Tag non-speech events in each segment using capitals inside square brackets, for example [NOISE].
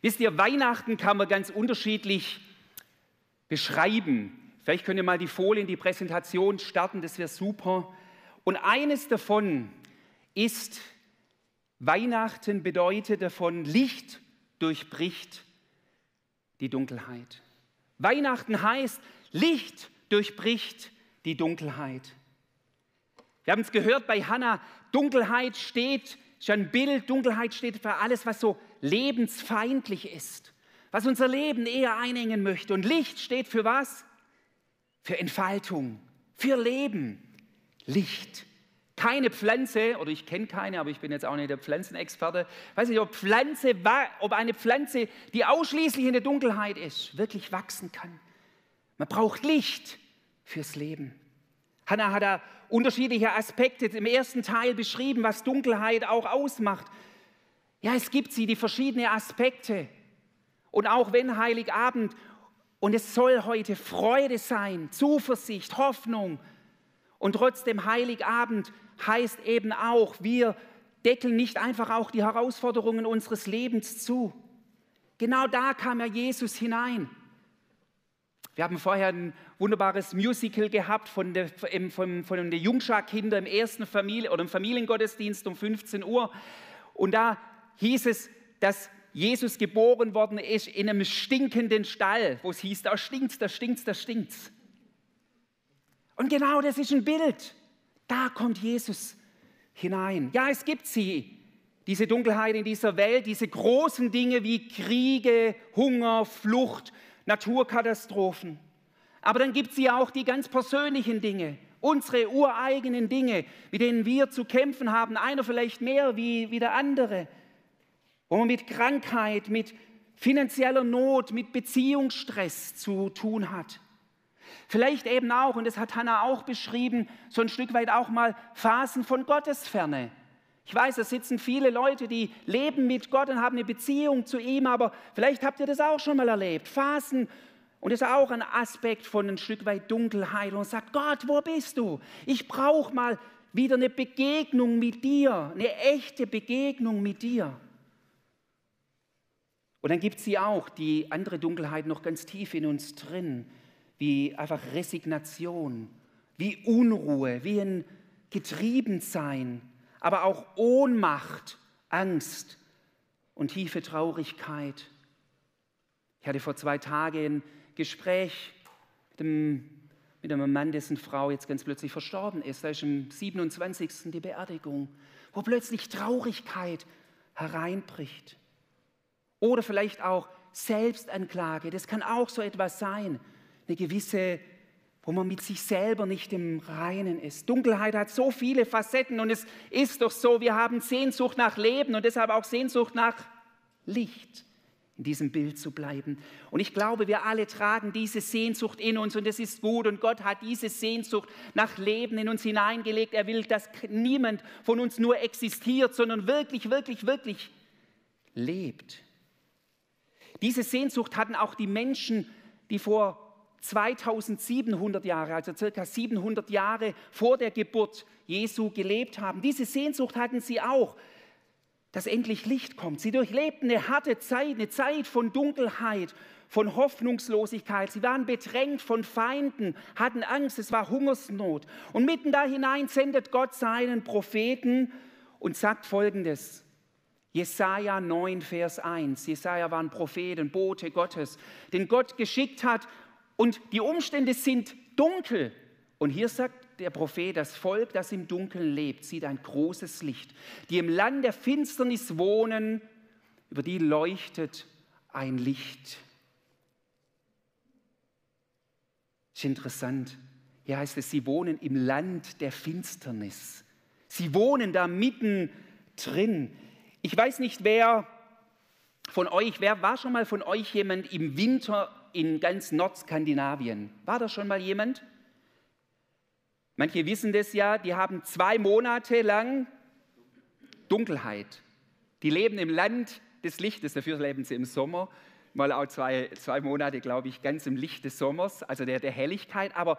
Wisst ihr, Weihnachten kann man ganz unterschiedlich beschreiben. Vielleicht könnt ihr mal die Folie in die Präsentation starten, das wäre super. Und eines davon ist, Weihnachten bedeutet davon, Licht durchbricht die Dunkelheit. Weihnachten heißt, Licht durchbricht die Dunkelheit. Wir haben es gehört bei Hannah, Dunkelheit steht, ist ein Bild, Dunkelheit steht für alles, was so lebensfeindlich ist, was unser Leben eher einengen möchte. Und Licht steht für was? Für Entfaltung, für Leben. Licht. Keine Pflanze, oder ich kenne keine, aber ich bin jetzt auch nicht der Pflanzenexperte, weiß nicht, ob, Pflanze, ob eine Pflanze, die ausschließlich in der Dunkelheit ist, wirklich wachsen kann. Man braucht Licht fürs Leben. Hannah hat da unterschiedliche Aspekte im ersten Teil beschrieben, was Dunkelheit auch ausmacht. Ja, es gibt sie, die verschiedenen Aspekte. Und auch wenn Heiligabend, und es soll heute Freude sein, Zuversicht, Hoffnung. Und trotzdem Heiligabend heißt eben auch, wir deckeln nicht einfach auch die Herausforderungen unseres Lebens zu. Genau da kam ja Jesus hinein. Wir haben vorher ein wunderbares Musical gehabt von der, von, von der Jungschar-Kinder im ersten Familie oder im Familiengottesdienst um 15 Uhr. Und da hieß es, dass Jesus geboren worden ist in einem stinkenden Stall, wo es hieß, da stinkt's, da stinkt's, da stinkt's. Und genau das ist ein Bild. Da kommt Jesus hinein. Ja, es gibt sie, diese Dunkelheit in dieser Welt, diese großen Dinge wie Kriege, Hunger, Flucht, Naturkatastrophen. Aber dann gibt es ja auch die ganz persönlichen Dinge, unsere ureigenen Dinge, mit denen wir zu kämpfen haben, einer vielleicht mehr wie, wie der andere, wo man mit Krankheit, mit finanzieller Not, mit Beziehungsstress zu tun hat. Vielleicht eben auch, und das hat Hannah auch beschrieben, so ein Stück weit auch mal Phasen von Gottesferne. Ich weiß, da sitzen viele Leute, die leben mit Gott und haben eine Beziehung zu ihm, aber vielleicht habt ihr das auch schon mal erlebt. Phasen, und das ist auch ein Aspekt von ein Stück weit Dunkelheit und sagt, Gott, wo bist du? Ich brauche mal wieder eine Begegnung mit dir, eine echte Begegnung mit dir. Und dann gibt sie auch, die andere Dunkelheit noch ganz tief in uns drin, wie einfach Resignation, wie Unruhe, wie ein Getriebensein, aber auch Ohnmacht, Angst und tiefe Traurigkeit. Ich hatte vor zwei Tagen ein Gespräch mit einem, mit einem Mann, dessen Frau jetzt ganz plötzlich verstorben ist. Da ist am 27. die Beerdigung, wo plötzlich Traurigkeit hereinbricht. Oder vielleicht auch Selbstanklage, das kann auch so etwas sein. Eine gewisse wo man mit sich selber nicht im Reinen ist. Dunkelheit hat so viele Facetten und es ist doch so, wir haben Sehnsucht nach Leben und deshalb auch Sehnsucht nach Licht, in diesem Bild zu bleiben. Und ich glaube, wir alle tragen diese Sehnsucht in uns und es ist gut und Gott hat diese Sehnsucht nach Leben in uns hineingelegt. Er will, dass niemand von uns nur existiert, sondern wirklich, wirklich, wirklich lebt. Diese Sehnsucht hatten auch die Menschen, die vor 2700 Jahre, also circa 700 Jahre vor der Geburt Jesu gelebt haben. Diese Sehnsucht hatten sie auch, dass endlich Licht kommt. Sie durchlebten eine harte Zeit, eine Zeit von Dunkelheit, von Hoffnungslosigkeit. Sie waren bedrängt von Feinden, hatten Angst, es war Hungersnot. Und mitten da hinein sendet Gott seinen Propheten und sagt folgendes. Jesaja 9, Vers 1. Jesaja war ein Prophet, ein Bote Gottes, den Gott geschickt hat, und die Umstände sind dunkel. Und hier sagt der Prophet, das Volk, das im Dunkeln lebt, sieht ein großes Licht. Die im Land der Finsternis wohnen, über die leuchtet ein Licht. Ist interessant. Hier heißt es, sie wohnen im Land der Finsternis. Sie wohnen da mitten drin. Ich weiß nicht, wer von euch, wer war schon mal von euch jemand im Winter in ganz Nordskandinavien. War da schon mal jemand? Manche wissen das ja, die haben zwei Monate lang Dunkelheit. Die leben im Land des Lichtes, dafür leben sie im Sommer, mal auch zwei, zwei Monate, glaube ich, ganz im Licht des Sommers, also der, der Helligkeit, aber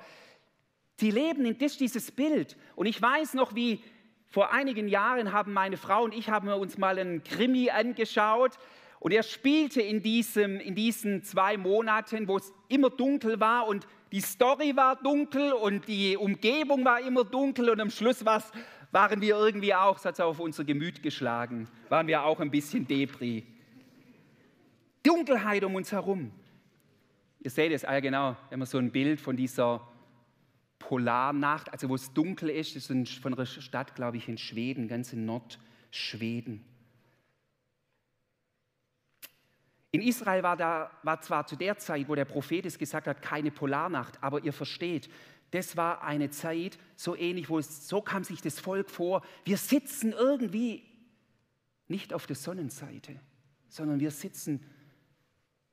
sie leben in das, dieses Bild. Und ich weiß noch, wie vor einigen Jahren haben meine Frau und ich haben uns mal einen Krimi angeschaut Und er spielte in, diesem, in diesen zwei Monaten, wo es immer dunkel war und die Story war dunkel und die Umgebung war immer dunkel und am Schluss waren wir irgendwie auch, es hat auf unser Gemüt geschlagen, waren wir auch ein bisschen Debris. Dunkelheit um uns herum. Ihr seht es, ah genau, wenn man so ein Bild von dieser Polarnacht, also wo es dunkel ist, das ist von einer Stadt, glaube ich, in Schweden, ganz in Nordschweden. In Israel war, da, war zwar zu der Zeit, wo der Prophet es gesagt hat, keine Polarnacht, aber ihr versteht, das war eine Zeit so ähnlich, wo es, so kam sich das Volk vor, wir sitzen irgendwie nicht auf der Sonnenseite, sondern wir sitzen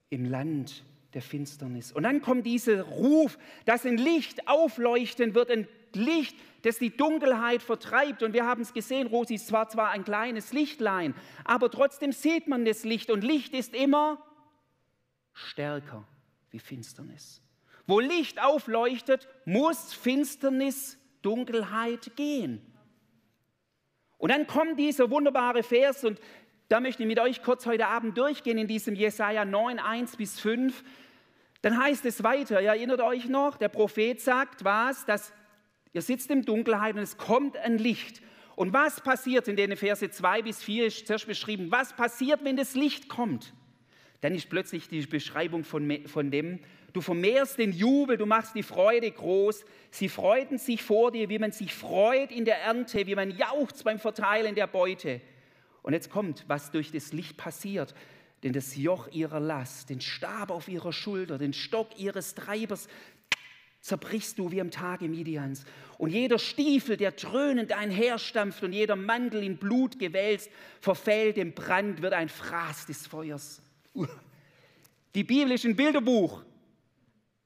im Land der Finsternis. Und dann kommt dieser Ruf, dass ein Licht aufleuchten wird, ein Licht, das die Dunkelheit vertreibt. Und wir haben es gesehen, Rosi ist zwar zwar ein kleines Lichtlein, aber trotzdem sieht man das Licht. Und Licht ist immer stärker wie Finsternis. Wo Licht aufleuchtet, muss Finsternis, Dunkelheit gehen. Und dann kommt dieser wunderbare Vers und da möchte ich mit euch kurz heute Abend durchgehen in diesem Jesaja 9, 1 bis 5. Dann heißt es weiter, ihr erinnert euch noch, der Prophet sagt was, dass ihr sitzt in Dunkelheit und es kommt ein Licht. Und was passiert in den Verse 2 bis 4 ist zuerst beschrieben, was passiert, wenn das Licht kommt? Dann ist plötzlich die Beschreibung von, von dem, du vermehrst den Jubel, du machst die Freude groß. Sie freuten sich vor dir, wie man sich freut in der Ernte, wie man jauchzt beim Verteilen der Beute. Und jetzt kommt, was durch das Licht passiert. Denn das Joch ihrer Last, den Stab auf ihrer Schulter, den Stock ihres Treibers zerbrichst du wie am Tage Midians. Und jeder Stiefel, der dröhnend einherstampft und jeder Mantel in Blut gewälzt, verfällt im Brand, wird ein Fraß des Feuers. Die ein Bilderbuch.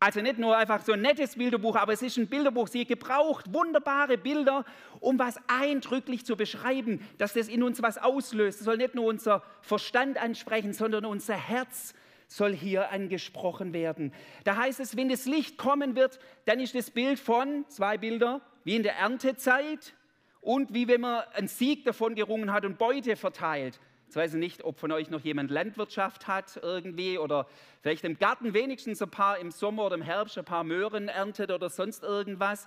Also nicht nur einfach so ein nettes Bilderbuch, aber es ist ein Bilderbuch. Sie gebraucht wunderbare Bilder, um was eindrücklich zu beschreiben, dass das in uns was auslöst. Es soll nicht nur unser Verstand ansprechen, sondern unser Herz soll hier angesprochen werden. Da heißt es, wenn das Licht kommen wird, dann ist das Bild von, zwei Bilder, wie in der Erntezeit und wie wenn man einen Sieg davon gerungen hat und Beute verteilt. Jetzt weiß ich nicht, ob von euch noch jemand Landwirtschaft hat irgendwie oder vielleicht im Garten wenigstens ein paar im Sommer oder im Herbst ein paar Möhren erntet oder sonst irgendwas.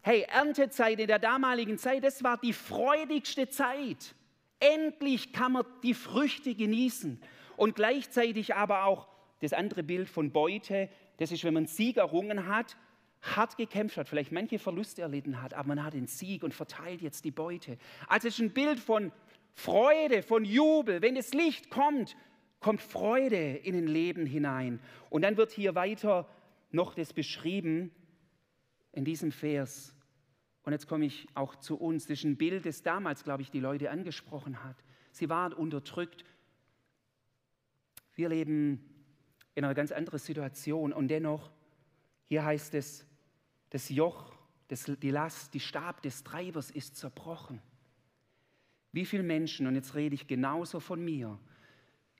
Hey, Erntezeit in der damaligen Zeit, das war die freudigste Zeit. Endlich kann man die Früchte genießen. Und gleichzeitig aber auch das andere Bild von Beute, das ist, wenn man Sieg errungen hat, hart gekämpft hat, vielleicht manche Verluste erlitten hat, aber man hat den Sieg und verteilt jetzt die Beute. Also es ist ein Bild von Freude, von Jubel. Wenn das Licht kommt, kommt Freude in ein Leben hinein. Und dann wird hier weiter noch das beschrieben in diesem Vers. Und jetzt komme ich auch zu uns. Das ist ein Bild, das damals, glaube ich, die Leute angesprochen hat. Sie waren unterdrückt. Wir leben in einer ganz anderen Situation. Und dennoch, hier heißt es, das Joch, das, die Last, die Stab des Treibers ist zerbrochen. Wie viele Menschen, und jetzt rede ich genauso von mir,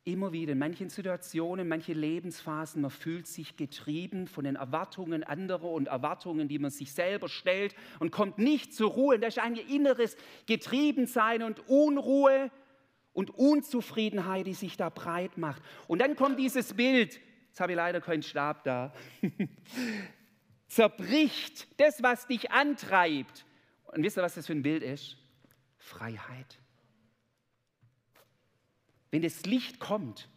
immer wieder in manchen Situationen, manche Lebensphasen, man fühlt sich getrieben von den Erwartungen anderer und Erwartungen, die man sich selber stellt und kommt nicht zur Ruhe. Da ist ein inneres Getriebensein und Unruhe und Unzufriedenheit, die sich da breit macht. Und dann kommt dieses Bild, jetzt habe ich leider keinen Stab da, [LAUGHS] zerbricht das, was dich antreibt. Und wisst ihr, was das für ein Bild ist? Freiheit. Wenn das Licht kommt,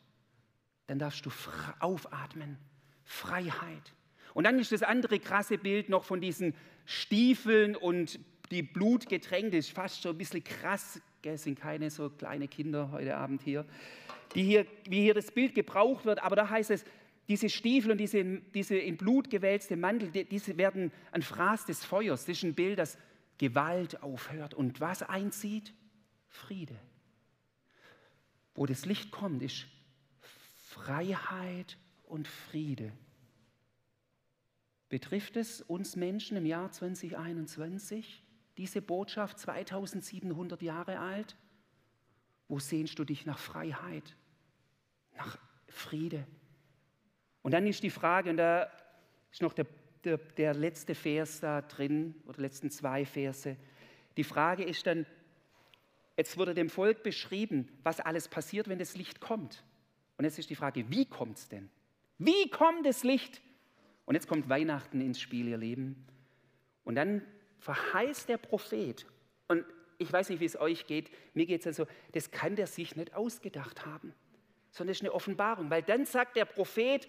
dann darfst du aufatmen. Freiheit. Und dann ist das andere krasse Bild noch von diesen Stiefeln und die Blutgetränke. Das ist fast so ein bisschen krass. Es sind keine so kleine Kinder heute Abend hier, die hier, wie hier das Bild gebraucht wird. Aber da heißt es, diese Stiefel und diese, diese in Blut gewälzte Mantel, diese werden ein Fraß des Feuers. Das ist ein Bild, das Gewalt aufhört und was einzieht? Friede. Wo das Licht kommt, ist Freiheit und Friede. Betrifft es uns Menschen im Jahr 2021? Diese Botschaft 2700 Jahre alt? Wo sehnst du dich nach Freiheit, nach Friede? Und dann ist die Frage, und da ist noch der, der, der letzte Vers da drin, oder letzten zwei Verse. Die Frage ist dann, Jetzt wurde dem Volk beschrieben, was alles passiert, wenn das Licht kommt. Und jetzt ist die Frage, wie kommt es denn? Wie kommt das Licht? Und jetzt kommt Weihnachten ins Spiel, ihr Leben. Und dann verheißt der Prophet, und ich weiß nicht, wie es euch geht, mir geht es also, das kann der sich nicht ausgedacht haben, sondern es ist eine Offenbarung, weil dann sagt der Prophet,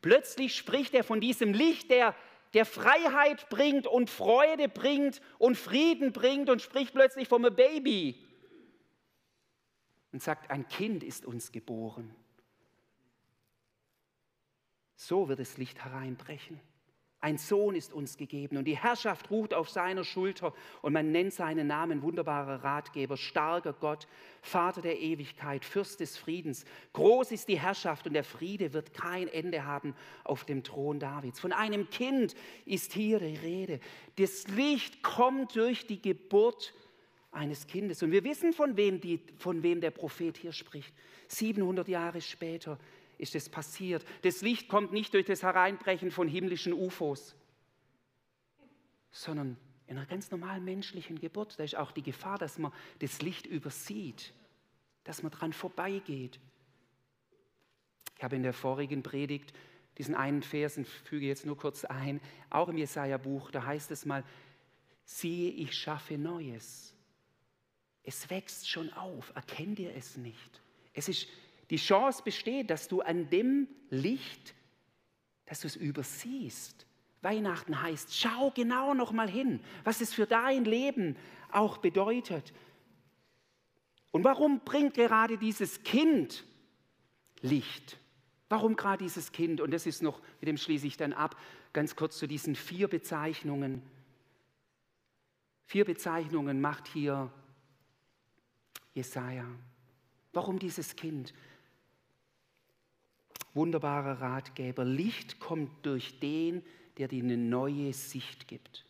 plötzlich spricht er von diesem Licht, der, der Freiheit bringt und Freude bringt und Frieden bringt und spricht plötzlich vom Baby und sagt, ein Kind ist uns geboren. So wird das Licht hereinbrechen. Ein Sohn ist uns gegeben und die Herrschaft ruht auf seiner Schulter und man nennt seinen Namen wunderbarer Ratgeber, starker Gott, Vater der Ewigkeit, Fürst des Friedens. Groß ist die Herrschaft und der Friede wird kein Ende haben auf dem Thron Davids. Von einem Kind ist hier die Rede. Das Licht kommt durch die Geburt eines Kindes. Und wir wissen, von wem, die, von wem der Prophet hier spricht. 700 Jahre später ist es passiert. Das Licht kommt nicht durch das Hereinbrechen von himmlischen UFOs, sondern in einer ganz normalen menschlichen Geburt. Da ist auch die Gefahr, dass man das Licht übersieht, dass man dran vorbeigeht. Ich habe in der vorigen Predigt diesen einen Vers, und füge jetzt nur kurz ein, auch im Jesaja-Buch, da heißt es mal, siehe, ich schaffe Neues. Es wächst schon auf, erkennt ihr es nicht? Es ist die Chance besteht, dass du an dem Licht, dass du es übersiehst. Weihnachten heißt, schau genau noch mal hin, was es für dein Leben auch bedeutet. Und warum bringt gerade dieses Kind Licht? Warum gerade dieses Kind? Und das ist noch, mit dem schließe ich dann ab, ganz kurz zu diesen vier Bezeichnungen. Vier Bezeichnungen macht hier Jesaja. Warum dieses Kind? wunderbarer Ratgeber. Licht kommt durch den, der dir eine neue Sicht gibt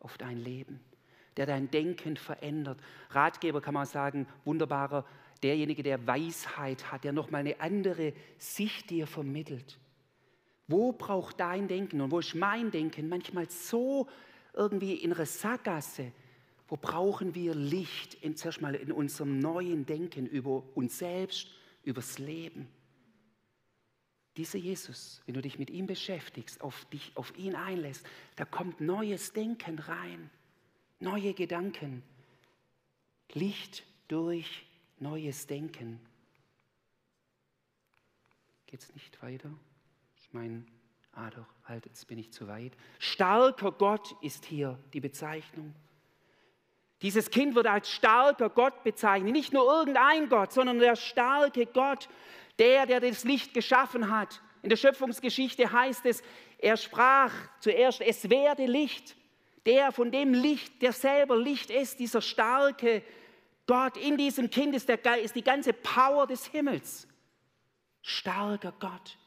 auf dein Leben, der dein Denken verändert. Ratgeber kann man sagen, wunderbarer, derjenige, der Weisheit hat, der nochmal eine andere Sicht dir vermittelt. Wo braucht dein Denken und wo ist mein Denken manchmal so irgendwie in einer Sackgasse? Wo brauchen wir Licht in, zuerst mal in unserem neuen Denken über uns selbst, übers Leben? Dieser Jesus, wenn du dich mit ihm beschäftigst, auf dich, auf ihn einlässt, da kommt neues Denken rein, neue Gedanken, Licht durch neues Denken. Geht es nicht weiter? Ich meine, ah doch, halt, jetzt bin ich zu weit. Starker Gott ist hier die Bezeichnung. Dieses Kind wird als starker Gott bezeichnet, nicht nur irgendein Gott, sondern der starke Gott, der, der das Licht geschaffen hat. In der Schöpfungsgeschichte heißt es, er sprach zuerst, es werde Licht. Der von dem Licht, der selber Licht ist, dieser starke Gott, in diesem Kind ist, der, ist die ganze Power des Himmels. Starker Gott.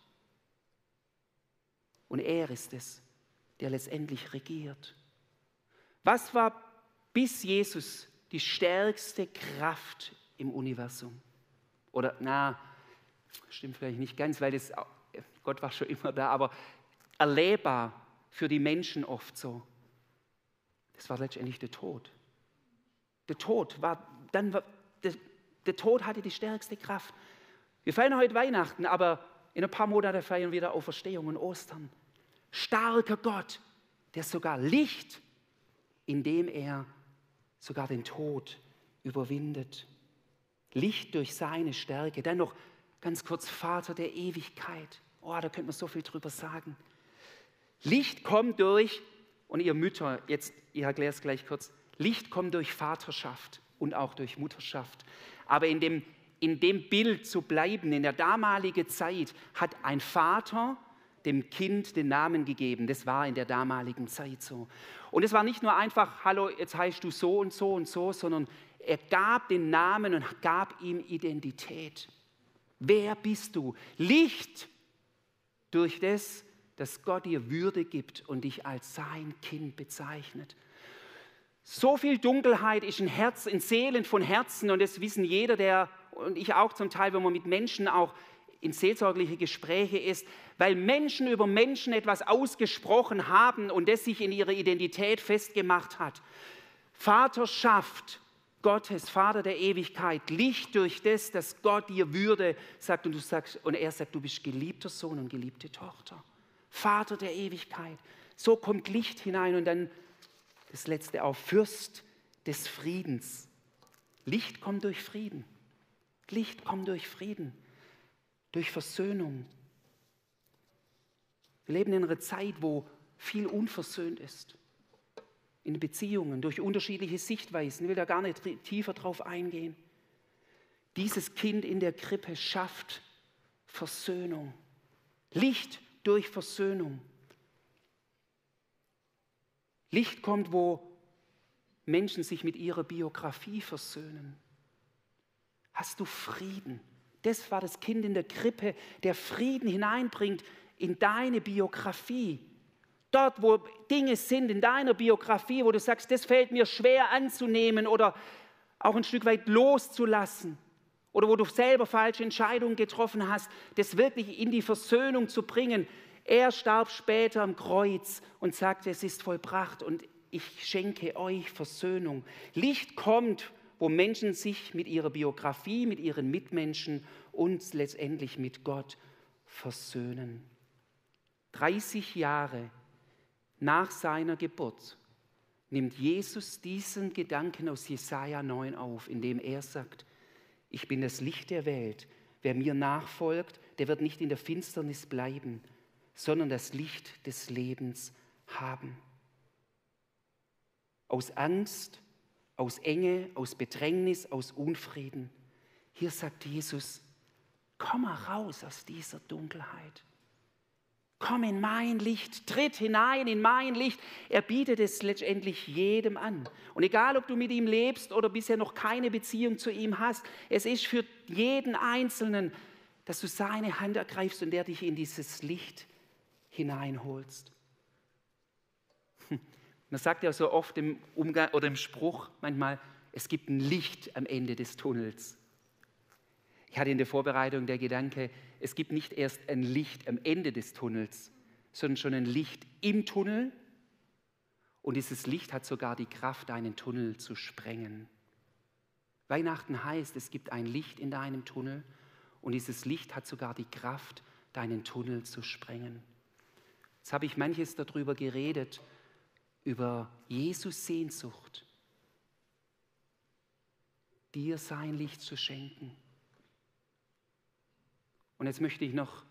Und er ist es, der letztendlich regiert. Was war bis Jesus die stärkste Kraft im Universum? Oder, na, Stimmt vielleicht nicht ganz, weil das, Gott war schon immer da, aber erlebbar für die Menschen oft so. Das war letztendlich der Tod. Der Tod war, dann war, der, der Tod hatte die stärkste Kraft. Wir feiern heute Weihnachten, aber in ein paar Monaten feiern wir wieder Auferstehung und Ostern. Starker Gott, der sogar Licht, indem er sogar den Tod überwindet. Licht durch seine Stärke. Dann noch Ganz kurz, Vater der Ewigkeit. Oh, da könnte man so viel drüber sagen. Licht kommt durch, und ihr Mütter, jetzt, ich erkläre es gleich kurz, Licht kommt durch Vaterschaft und auch durch Mutterschaft. Aber in dem, in dem Bild zu bleiben, in der damaligen Zeit hat ein Vater dem Kind den Namen gegeben. Das war in der damaligen Zeit so. Und es war nicht nur einfach, hallo, jetzt heißt du so und so und so, sondern er gab den Namen und gab ihm Identität. Wer bist du? Licht durch das, dass Gott dir Würde gibt und dich als sein Kind bezeichnet. So viel Dunkelheit ist in Herz, in Seelen von Herzen und das wissen jeder, der und ich auch zum Teil, wenn man mit Menschen auch in seelsorgliche Gespräche ist, weil Menschen über Menschen etwas ausgesprochen haben und das sich in ihrer Identität festgemacht hat. Vaterschaft Gottes, Vater der Ewigkeit, Licht durch das, dass Gott dir Würde sagt und du sagst, und er sagt, du bist geliebter Sohn und geliebte Tochter. Vater der Ewigkeit. So kommt Licht hinein und dann das letzte auch, Fürst des Friedens. Licht kommt durch Frieden. Licht kommt durch Frieden, durch Versöhnung. Wir leben in einer Zeit, wo viel unversöhnt ist. In Beziehungen, durch unterschiedliche Sichtweisen. Ich will da gar nicht tiefer drauf eingehen. Dieses Kind in der Krippe schafft Versöhnung. Licht durch Versöhnung. Licht kommt, wo Menschen sich mit ihrer Biografie versöhnen. Hast du Frieden? Das war das Kind in der Krippe, der Frieden hineinbringt in deine Biografie. Dort, wo Dinge sind in deiner Biografie, wo du sagst, das fällt mir schwer anzunehmen oder auch ein Stück weit loszulassen. Oder wo du selber falsche Entscheidungen getroffen hast, das wirklich in die Versöhnung zu bringen. Er starb später am Kreuz und sagte, es ist vollbracht und ich schenke euch Versöhnung. Licht kommt, wo Menschen sich mit ihrer Biografie, mit ihren Mitmenschen und letztendlich mit Gott versöhnen. 30 Jahre nach seiner Geburt nimmt Jesus diesen Gedanken aus Jesaja 9 auf, indem er sagt: Ich bin das Licht der Welt. Wer mir nachfolgt, der wird nicht in der Finsternis bleiben, sondern das Licht des Lebens haben. Aus Angst, aus Enge, aus Bedrängnis, aus Unfrieden. Hier sagt Jesus, komm mal raus aus dieser Dunkelheit. Komm in mein Licht, tritt hinein in mein Licht. Er bietet es letztendlich jedem an. Und egal, ob du mit ihm lebst oder bisher noch keine Beziehung zu ihm hast, es ist für jeden Einzelnen, dass du seine Hand ergreifst und der dich in dieses Licht hineinholst. Man sagt ja so oft im Umgang oder im Spruch manchmal, es gibt ein Licht am Ende des Tunnels. Ich hatte in der Vorbereitung der Gedanke, es gibt nicht erst ein Licht am Ende des Tunnels, sondern schon ein Licht im Tunnel. Und dieses Licht hat sogar die Kraft, einen Tunnel zu sprengen. Weihnachten heißt, es gibt ein Licht in deinem Tunnel und dieses Licht hat sogar die Kraft, deinen Tunnel zu sprengen. Jetzt habe ich manches darüber geredet, über Jesus Sehnsucht, dir sein Licht zu schenken. Und jetzt möchte ich noch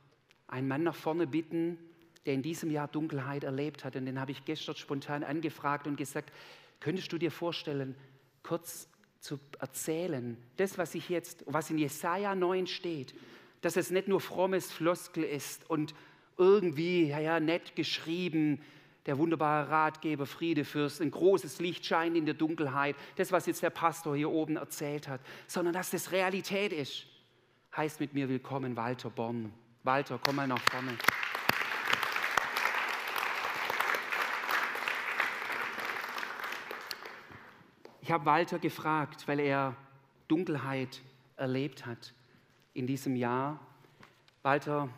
einen Mann nach vorne bitten, der in diesem Jahr Dunkelheit erlebt hat. Und den habe ich gestern spontan angefragt und gesagt, könntest du dir vorstellen, kurz zu erzählen, das, was ich jetzt, was in Jesaja 9 steht, dass es nicht nur frommes Floskel ist und irgendwie, ja, ja, nett geschrieben, der wunderbare Ratgeber, Friedefürst, ein großes Licht scheint in der Dunkelheit, das, was jetzt der Pastor hier oben erzählt hat, sondern dass das Realität ist. Heißt mit mir willkommen Walter Born. Walter, komm mal nach vorne. Ich habe Walter gefragt, weil er Dunkelheit erlebt hat in diesem Jahr. Walter,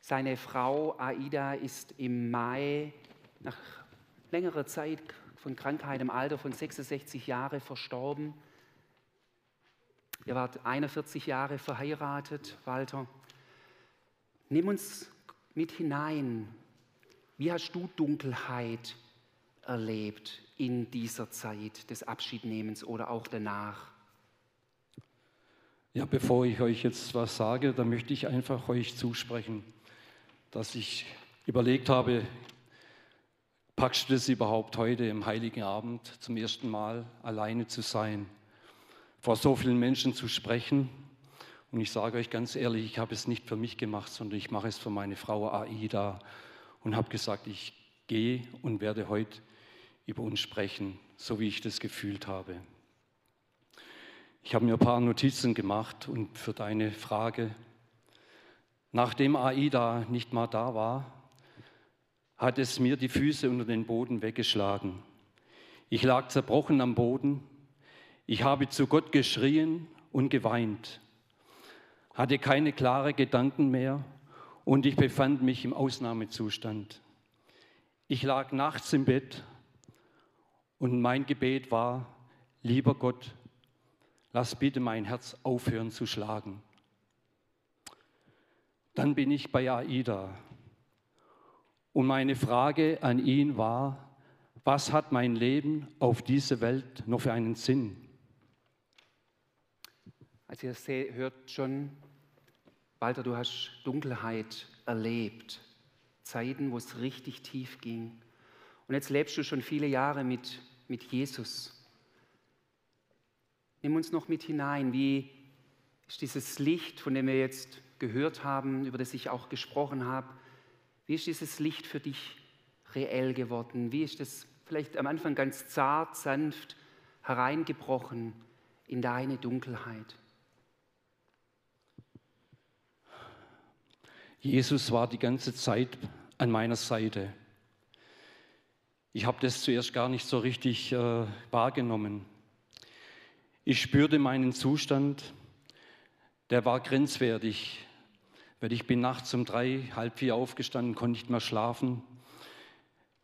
seine Frau Aida ist im Mai nach längerer Zeit von Krankheit im Alter von 66 Jahren verstorben. Ihr wart 41 Jahre verheiratet, Walter. Nimm uns mit hinein. Wie hast du Dunkelheit erlebt in dieser Zeit des Abschiednehmens oder auch danach? Ja, bevor ich euch jetzt was sage, dann möchte ich einfach euch zusprechen dass ich überlegt habe, packst du das überhaupt heute im heiligen Abend zum ersten Mal alleine zu sein, vor so vielen Menschen zu sprechen? Und ich sage euch ganz ehrlich, ich habe es nicht für mich gemacht, sondern ich mache es für meine Frau Aida und habe gesagt, ich gehe und werde heute über uns sprechen, so wie ich das gefühlt habe. Ich habe mir ein paar Notizen gemacht und für deine Frage Nachdem Aida nicht mal da war, hat es mir die Füße unter den Boden weggeschlagen. Ich lag zerbrochen am Boden. Ich habe zu Gott geschrien und geweint, hatte keine klaren Gedanken mehr und ich befand mich im Ausnahmezustand. Ich lag nachts im Bett und mein Gebet war, lieber Gott, lass bitte mein Herz aufhören zu schlagen. Dann bin ich bei Aida. Und meine Frage an ihn war, was hat mein Leben auf dieser Welt noch für einen Sinn? Also ihr hört schon, Walter, du hast Dunkelheit erlebt, Zeiten, wo es richtig tief ging. Und jetzt lebst du schon viele Jahre mit, mit Jesus. Nimm uns noch mit hinein, wie ist dieses Licht, von dem wir jetzt gehört haben, über das ich auch gesprochen habe, wie ist dieses Licht für dich reell geworden? Wie ist es vielleicht am Anfang ganz zart, sanft hereingebrochen in deine Dunkelheit? Jesus war die ganze Zeit an meiner Seite. Ich habe das zuerst gar nicht so richtig äh, wahrgenommen. Ich spürte meinen Zustand, der war grenzwertig, weil ich bin nachts um drei, halb vier aufgestanden, konnte nicht mehr schlafen,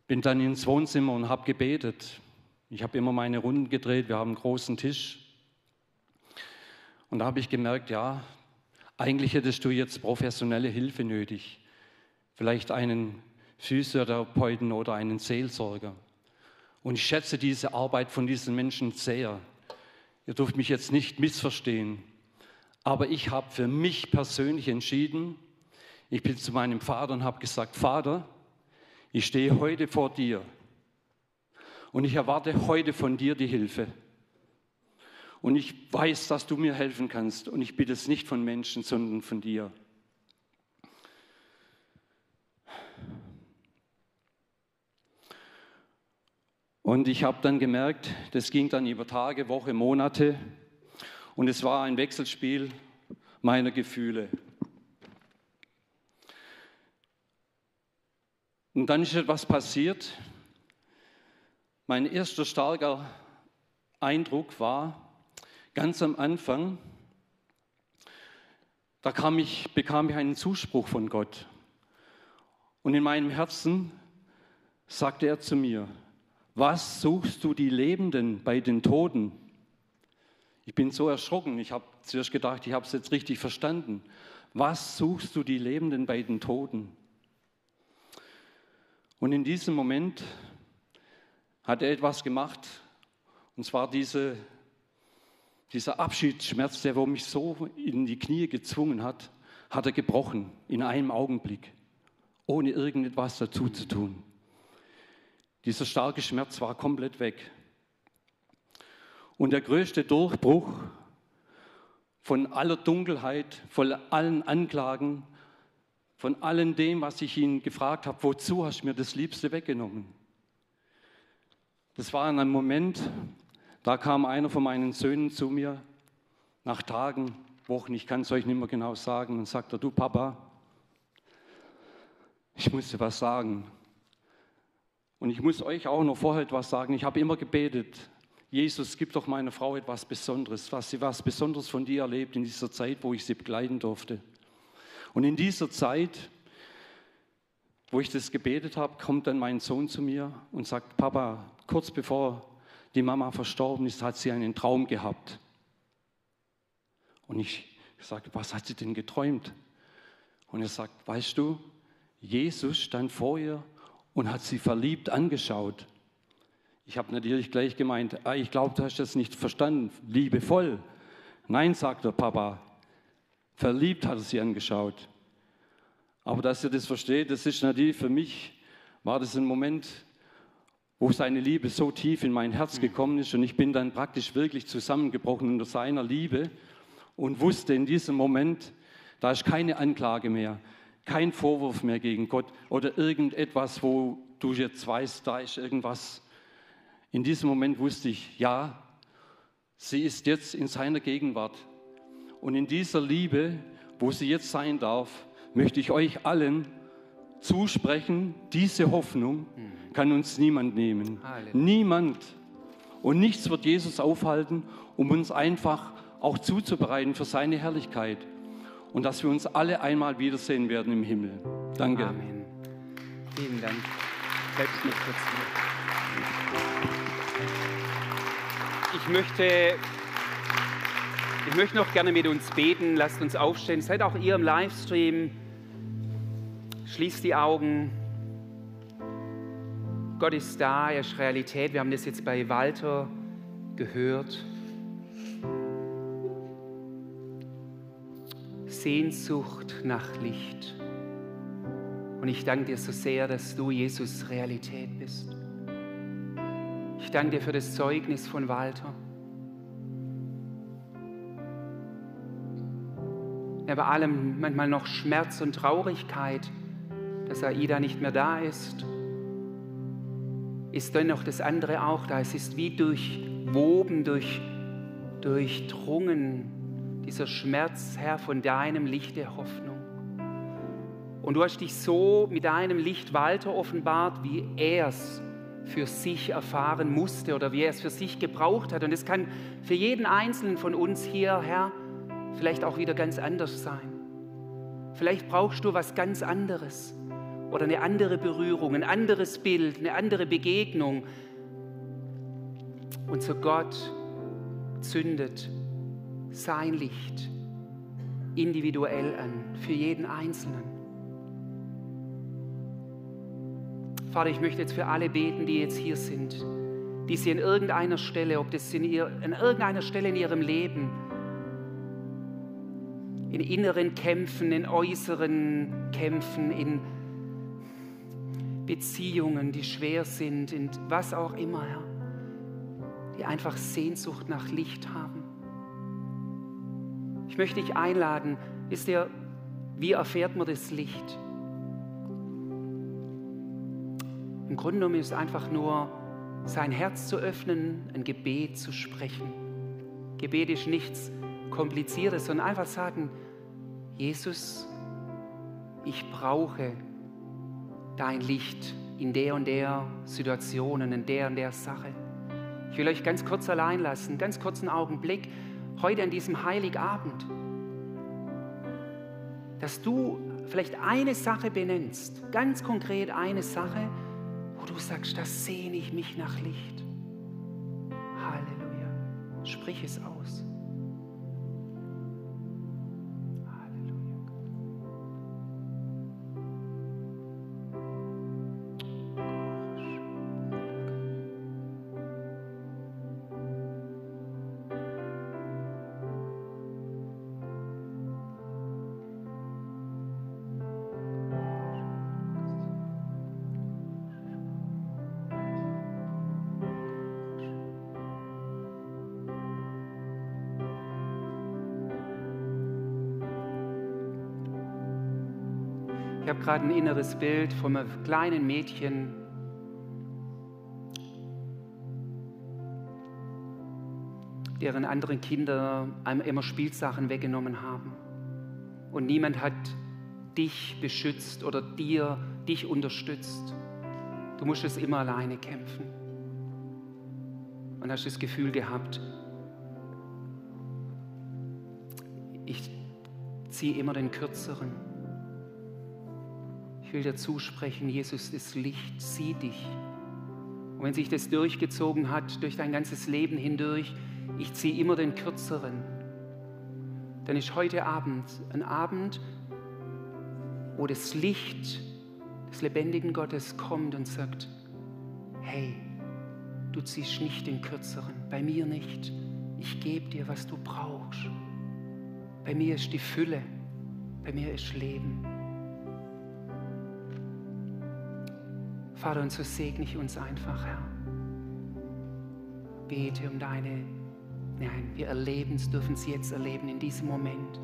bin dann ins Wohnzimmer und habe gebetet. Ich habe immer meine Runden gedreht, wir haben einen großen Tisch. Und da habe ich gemerkt, ja, eigentlich hättest du jetzt professionelle Hilfe nötig. Vielleicht einen Physiotherapeuten oder einen Seelsorger. Und ich schätze diese Arbeit von diesen Menschen sehr. Ihr dürft mich jetzt nicht missverstehen, aber ich habe für mich persönlich entschieden, ich bin zu meinem Vater und habe gesagt, Vater, ich stehe heute vor dir und ich erwarte heute von dir die Hilfe. Und ich weiß, dass du mir helfen kannst und ich bitte es nicht von Menschen, sondern von dir. Und ich habe dann gemerkt, das ging dann über Tage, Wochen, Monate und es war ein Wechselspiel meiner Gefühle. Und dann ist etwas passiert. Mein erster starker Eindruck war, ganz am Anfang, da kam ich, bekam ich einen Zuspruch von Gott. Und in meinem Herzen sagte er zu mir, was suchst du die Lebenden bei den Toten? Ich bin so erschrocken, ich habe zuerst gedacht, ich habe es jetzt richtig verstanden. Was suchst du die Lebenden bei den Toten? Und in diesem Moment hat er etwas gemacht, und zwar diese, dieser Abschiedsschmerz, der mich so in die Knie gezwungen hat, hat er gebrochen in einem Augenblick, ohne irgendetwas dazu zu tun. Dieser starke Schmerz war komplett weg. Und der größte Durchbruch von aller Dunkelheit, von allen Anklagen, von allem dem, was ich ihn gefragt habe, wozu hast du mir das Liebste weggenommen? Das war in einem Moment, da kam einer von meinen Söhnen zu mir, nach Tagen, Wochen, ich kann es euch nicht mehr genau sagen, und sagte, du Papa, ich muss dir was sagen. Und ich muss euch auch noch vorher etwas sagen. Ich habe immer gebetet, Jesus, gib doch meiner Frau etwas Besonderes, was sie was Besonderes von dir erlebt in dieser Zeit, wo ich sie begleiten durfte. Und in dieser Zeit, wo ich das gebetet habe, kommt dann mein Sohn zu mir und sagt, Papa, kurz bevor die Mama verstorben ist, hat sie einen Traum gehabt. Und ich sage, was hat sie denn geträumt? Und er sagt, weißt du, Jesus stand vor ihr und hat sie verliebt angeschaut. Ich habe natürlich gleich gemeint, ah, ich glaube, du hast das nicht verstanden, liebevoll. Nein, sagt der Papa, verliebt hat er sie angeschaut. Aber dass ihr das versteht, das ist natürlich für mich, war das ein Moment, wo seine Liebe so tief in mein Herz gekommen ist und ich bin dann praktisch wirklich zusammengebrochen unter seiner Liebe und wusste in diesem Moment, da ist keine Anklage mehr, kein Vorwurf mehr gegen Gott oder irgendetwas, wo du jetzt weißt, da ist irgendwas in diesem Moment wusste ich, ja, sie ist jetzt in seiner Gegenwart. Und in dieser Liebe, wo sie jetzt sein darf, möchte ich euch allen zusprechen, diese Hoffnung kann uns niemand nehmen. Halleluja. Niemand. Und nichts wird Jesus aufhalten, um uns einfach auch zuzubereiten für seine Herrlichkeit. Und dass wir uns alle einmal wiedersehen werden im Himmel. Danke. Amen. Vielen Dank. Selbst nicht kurz ich möchte, ich möchte noch gerne mit uns beten. Lasst uns aufstehen. Seid auch ihr im Livestream. Schließt die Augen. Gott ist da, er ist Realität. Wir haben das jetzt bei Walter gehört. Sehnsucht nach Licht. Und ich danke dir so sehr, dass du, Jesus, Realität bist. Ich danke dir für das Zeugnis von Walter. Er bei allem manchmal noch Schmerz und Traurigkeit, dass Aida nicht mehr da ist, ist dennoch das andere auch da. Es ist wie durchwoben, durch, durchdrungen, dieser Schmerz, Herr, von deinem Licht der Hoffnung. Und du hast dich so mit deinem Licht Walter offenbart, wie er es für sich erfahren musste oder wie er es für sich gebraucht hat. Und es kann für jeden Einzelnen von uns hier, Herr, vielleicht auch wieder ganz anders sein. Vielleicht brauchst du was ganz anderes oder eine andere Berührung, ein anderes Bild, eine andere Begegnung. Unser Gott zündet sein Licht individuell an, für jeden Einzelnen. Vater, ich möchte jetzt für alle beten, die jetzt hier sind, die sie an irgendeiner Stelle, ob das in ihr, an irgendeiner Stelle in ihrem Leben, in inneren Kämpfen, in äußeren Kämpfen, in Beziehungen, die schwer sind, in was auch immer, Herr, die einfach Sehnsucht nach Licht haben. Ich möchte dich einladen, wisst ihr, wie erfährt man das Licht? Im Grunde genommen ist es einfach nur, sein Herz zu öffnen, ein Gebet zu sprechen. Gebet ist nichts Kompliziertes, sondern einfach sagen, Jesus, ich brauche dein Licht in der und der Situation und in der und der Sache. Ich will euch ganz kurz allein lassen, ganz kurzen Augenblick, heute an diesem Heiligabend, dass du vielleicht eine Sache benennst, ganz konkret eine Sache, wo du sagst, das sehne ich mich nach Licht. Halleluja. Sprich es aus. Gerade ein inneres Bild von einem kleinen Mädchen, deren anderen Kinder immer Spielsachen weggenommen haben. Und niemand hat dich beschützt oder dir, dich unterstützt. Du musstest immer alleine kämpfen. Und hast das Gefühl gehabt, ich ziehe immer den Kürzeren. Ich will dir zusprechen, Jesus ist Licht, sieh dich. Und wenn sich das durchgezogen hat, durch dein ganzes Leben hindurch, ich ziehe immer den Kürzeren, dann ist heute Abend ein Abend, wo das Licht des lebendigen Gottes kommt und sagt, hey, du ziehst nicht den Kürzeren, bei mir nicht. Ich gebe dir, was du brauchst. Bei mir ist die Fülle, bei mir ist Leben. Vater, und so segne ich uns einfach, Herr. Bete um deine, nein, wir erleben es, dürfen es jetzt erleben in diesem Moment.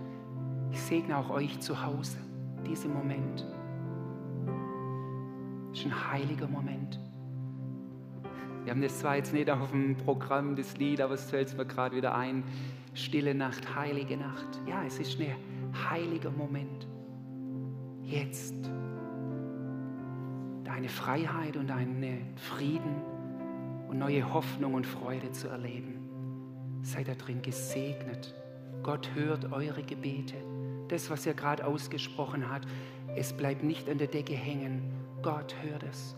Ich segne auch euch zu Hause, in diesem Moment. Es ist ein heiliger Moment. Wir haben das zwar jetzt nicht auf dem Programm, das Lied, aber es fällt mir gerade wieder ein. Stille Nacht, heilige Nacht. Ja, es ist ein heiliger Moment. Jetzt deine Freiheit und deinen Frieden und neue Hoffnung und Freude zu erleben. Seid da drin gesegnet. Gott hört eure Gebete. Das, was er gerade ausgesprochen hat, es bleibt nicht an der Decke hängen. Gott hört es.